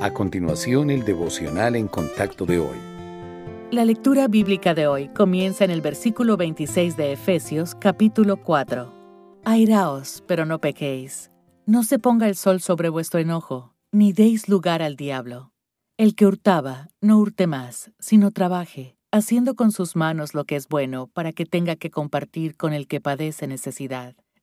A continuación, el devocional en contacto de hoy. La lectura bíblica de hoy comienza en el versículo 26 de Efesios capítulo 4. Airaos, pero no pequéis. No se ponga el sol sobre vuestro enojo, ni deis lugar al diablo. El que hurtaba, no hurte más, sino trabaje, haciendo con sus manos lo que es bueno, para que tenga que compartir con el que padece necesidad.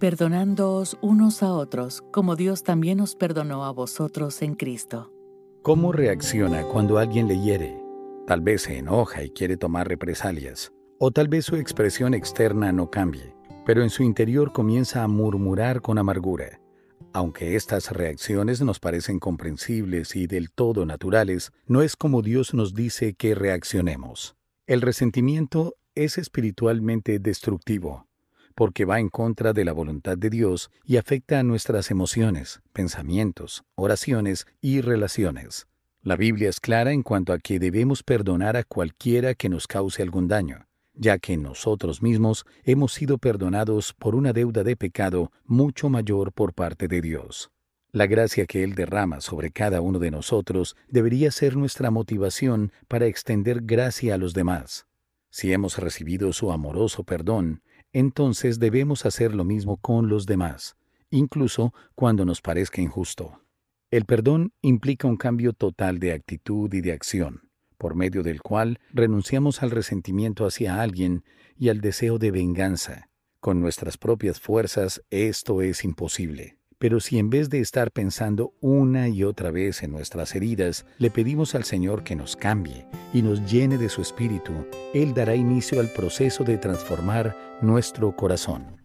perdonándoos unos a otros, como Dios también os perdonó a vosotros en Cristo. ¿Cómo reacciona cuando alguien le hiere? Tal vez se enoja y quiere tomar represalias, o tal vez su expresión externa no cambie, pero en su interior comienza a murmurar con amargura. Aunque estas reacciones nos parecen comprensibles y del todo naturales, no es como Dios nos dice que reaccionemos. El resentimiento es espiritualmente destructivo porque va en contra de la voluntad de Dios y afecta a nuestras emociones, pensamientos, oraciones y relaciones. La Biblia es clara en cuanto a que debemos perdonar a cualquiera que nos cause algún daño, ya que nosotros mismos hemos sido perdonados por una deuda de pecado mucho mayor por parte de Dios. La gracia que Él derrama sobre cada uno de nosotros debería ser nuestra motivación para extender gracia a los demás. Si hemos recibido su amoroso perdón, entonces debemos hacer lo mismo con los demás, incluso cuando nos parezca injusto. El perdón implica un cambio total de actitud y de acción, por medio del cual renunciamos al resentimiento hacia alguien y al deseo de venganza. Con nuestras propias fuerzas esto es imposible. Pero si en vez de estar pensando una y otra vez en nuestras heridas, le pedimos al Señor que nos cambie y nos llene de su Espíritu, Él dará inicio al proceso de transformar nuestro corazón.